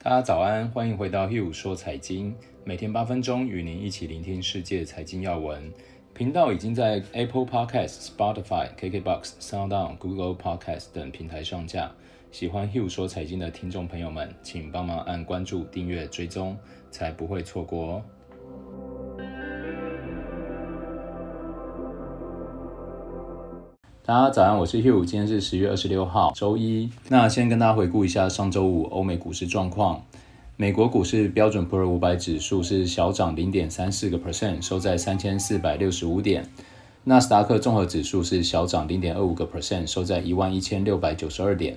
大家早安，欢迎回到 Hugh 说财经，每天八分钟与您一起聆听世界财经要闻。频道已经在 Apple Podcast、Spotify、KKBox、SoundOn、Google Podcast 等平台上架。喜欢 Hugh 说财经的听众朋友们，请帮忙按关注、订阅、追踪，才不会错过哦。大家早安，我是 Hugh，今天是十月二十六号，周一。那先跟大家回顾一下上周五欧美股市状况。美国股市标准普尔五百指数是小涨零点三四个 percent，收在三千四百六十五点。纳斯达克综合指数是小涨零点二五个 percent，收在一万一千六百九十二点。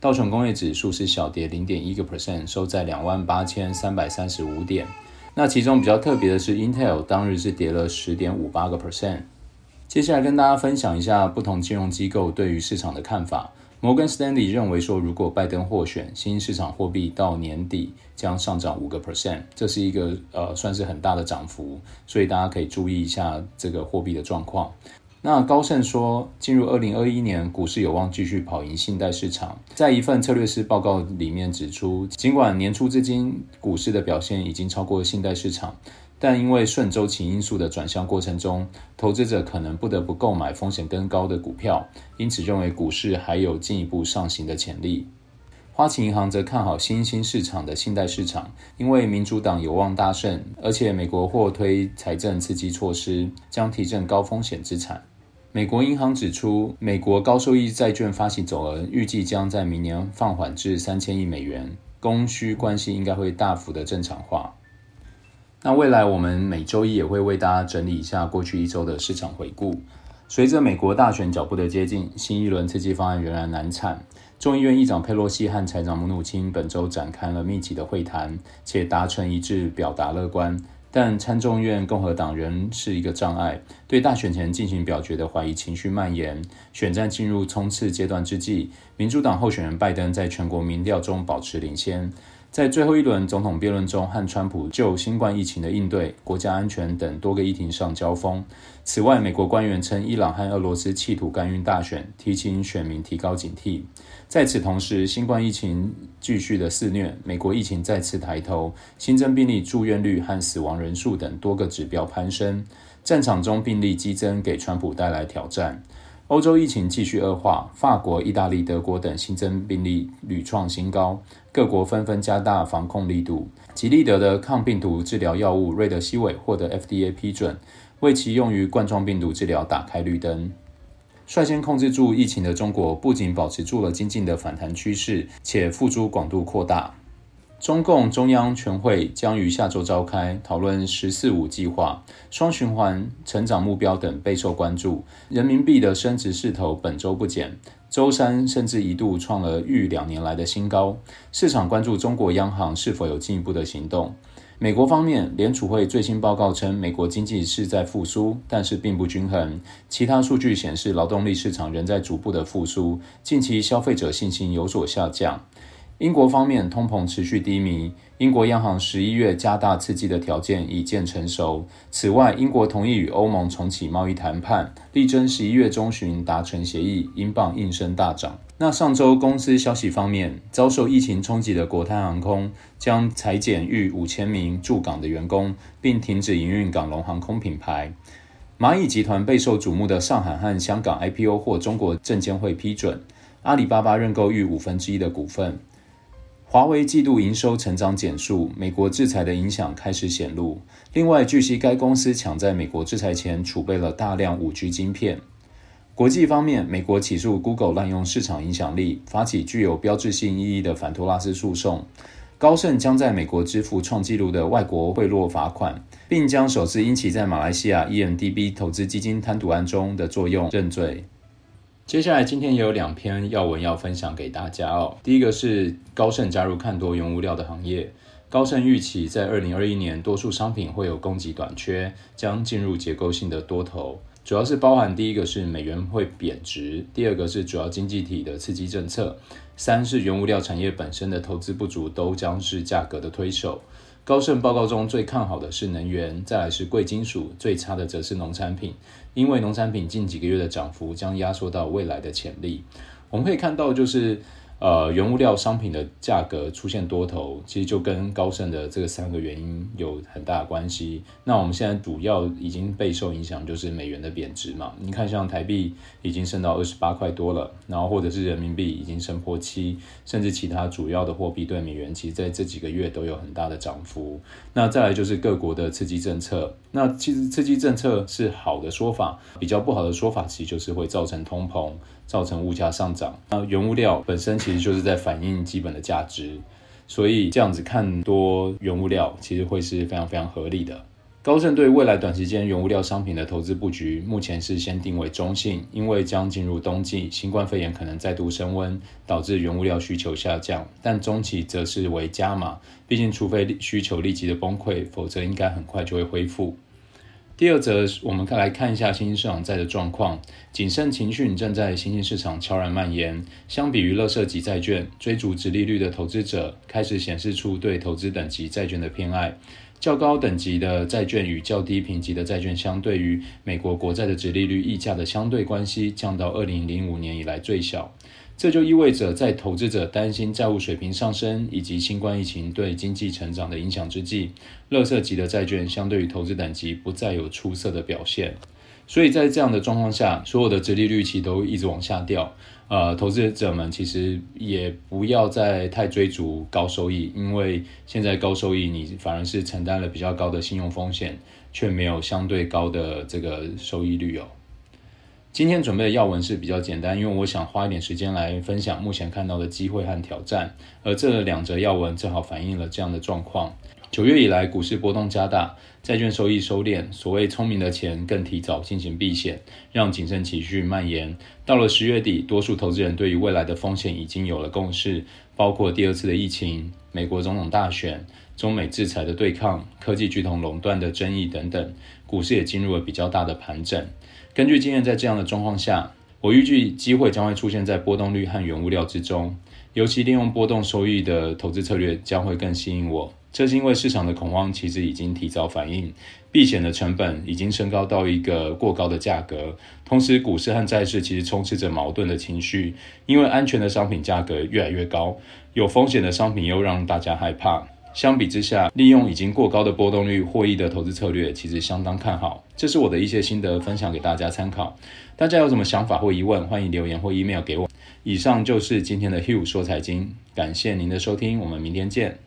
道琼工业指数是小跌零点一个 percent，收在两万八千三百三十五点。那其中比较特别的是，Intel 当日是跌了十点五八个 percent。接下来跟大家分享一下不同金融机构对于市场的看法。摩根士丹利认为说，如果拜登获选，新兴市场货币到年底将上涨五个 percent，这是一个呃算是很大的涨幅，所以大家可以注意一下这个货币的状况。那高盛说，进入二零二一年，股市有望继续跑赢信贷市场。在一份策略师报告里面指出，尽管年初至今股市的表现已经超过信贷市场。但因为顺周期因素的转向过程中，投资者可能不得不购买风险更高的股票，因此认为股市还有进一步上行的潜力。花旗银行则看好新兴市场的信贷市场，因为民主党有望大胜，而且美国或推财政刺激措施，将提振高风险资产。美国银行指出，美国高收益债券发行总额预计将在明年放缓至三千亿美元，供需关系应该会大幅的正常化。那未来我们每周一也会为大家整理一下过去一周的市场回顾。随着美国大选脚步的接近，新一轮刺激方案仍然难产。众议院议长佩洛西和财长姆努钦本周展开了密集的会谈，且达成一致，表达乐观。但参众院共和党仍是一个障碍，对大选前进行表决的怀疑情绪蔓延。选战进入冲刺阶段之际，民主党候选人拜登在全国民调中保持领先。在最后一轮总统辩论中，和川普就新冠疫情的应对、国家安全等多个议题上交锋。此外，美国官员称伊朗和俄罗斯企图干预大选，提醒选民提高警惕。在此同时，新冠疫情继续的肆虐，美国疫情再次抬头，新增病例、住院率和死亡人数等多个指标攀升。战场中病例激增，给川普带来挑战。欧洲疫情继续恶化，法国、意大利、德国等新增病例屡创新高，各国纷纷加大防控力度。吉利德的抗病毒治疗药物瑞德西韦获得 FDA 批准，为其用于冠状病毒治疗打开绿灯。率先控制住疫情的中国，不仅保持住了经济的反弹趋势，且付诸广度扩大。中共中央全会将于下周召开，讨论“十四五”计划、双循环成长目标等备受关注。人民币的升值势头本周不减，周三甚至一度创了逾两年来的新高。市场关注中国央行是否有进一步的行动。美国方面，联储会最新报告称，美国经济是在复苏，但是并不均衡。其他数据显示，劳动力市场仍在逐步的复苏，近期消费者信心有所下降。英国方面，通膨持续低迷。英国央行十一月加大刺激的条件已见成熟。此外，英国同意与欧盟重启贸易谈判，力争十一月中旬达成协议。英镑应声大涨。那上周公司消息方面，遭受疫情冲击的国泰航空将裁减逾五千名驻港的员工，并停止营运港龙航空品牌。蚂蚁集团备受瞩目的上海和香港 IPO 获中国证监会批准。阿里巴巴认购逾五分之一的股份。华为季度营收成长减速，美国制裁的影响开始显露。另外，据悉该公司抢在美国制裁前储备了大量 5G 晶片。国际方面，美国起诉 Google 滥用市场影响力，发起具有标志性意义的反托拉斯诉讼。高盛将在美国支付创纪录的外国贿赂罚款，并将首次因其在马来西亚 EMDB 投资基金贪渎案中的作用认罪。接下来，今天也有两篇要闻要分享给大家哦。第一个是高盛加入看多原物料的行业。高盛预期在二零二一年，多数商品会有供给短缺，将进入结构性的多头。主要是包含第一个是美元会贬值，第二个是主要经济体的刺激政策，三是原物料产业本身的投资不足，都将是价格的推手。高盛报告中最看好的是能源，再来是贵金属，最差的则是农产品，因为农产品近几个月的涨幅将压缩到未来的潜力。我们可以看到，就是呃，原物料商品的价格出现多头，其实就跟高盛的这个三个原因有很大的关系。那我们现在主要已经备受影响，就是美元的贬值嘛。你看，像台币已经升到二十八块多了，然后或者是人民币已经升破七，甚至其他主要的货币对美元，其实在这几个月都有很大的涨幅。那再来就是各国的刺激政策。那其实刺激政策是好的说法，比较不好的说法，其实就是会造成通膨。造成物价上涨，那原物料本身其实就是在反映基本的价值，所以这样子看多原物料其实会是非常非常合理的。高盛对未来短时间原物料商品的投资布局，目前是先定为中性，因为将进入冬季，新冠肺炎可能再度升温，导致原物料需求下降。但中期则是为加码，毕竟除非需求立即的崩溃，否则应该很快就会恢复。第二则，我们看来看一下新兴市场债的状况。谨慎情绪正在新兴市场悄然蔓延。相比于垃圾级债券，追逐殖利率的投资者开始显示出对投资等级债券的偏爱。较高等级的债券与较低评级的债券相对于美国国债的殖利率溢价的相对关系降到二零零五年以来最小。这就意味着，在投资者担心债务水平上升以及新冠疫情对经济成长的影响之际，垃圾级的债券相对于投资等级不再有出色的表现。所以在这样的状况下，所有的殖利率其实都一直往下掉。呃，投资者们其实也不要再太追逐高收益，因为现在高收益你反而是承担了比较高的信用风险，却没有相对高的这个收益率哦。今天准备的要闻是比较简单，因为我想花一点时间来分享目前看到的机会和挑战，而这两则要闻正好反映了这样的状况。九月以来，股市波动加大，债券收益收敛，所谓聪明的钱更提早进行避险，让谨慎情绪蔓延。到了十月底，多数投资人对于未来的风险已经有了共识，包括第二次的疫情、美国总统大选、中美制裁的对抗、科技巨头垄断的争议等等，股市也进入了比较大的盘整。根据经验，在这样的状况下，我预计机会将会出现在波动率和原物料之中，尤其利用波动收益的投资策略将会更吸引我。这是因为市场的恐慌其实已经提早反应，避险的成本已经升高到一个过高的价格，同时股市和债市其实充斥着矛盾的情绪，因为安全的商品价格越来越高，有风险的商品又让大家害怕。相比之下，利用已经过高的波动率获益的投资策略，其实相当看好。这是我的一些心得分享给大家参考。大家有什么想法或疑问，欢迎留言或 email 给我。以上就是今天的 Hugh 说财经，感谢您的收听，我们明天见。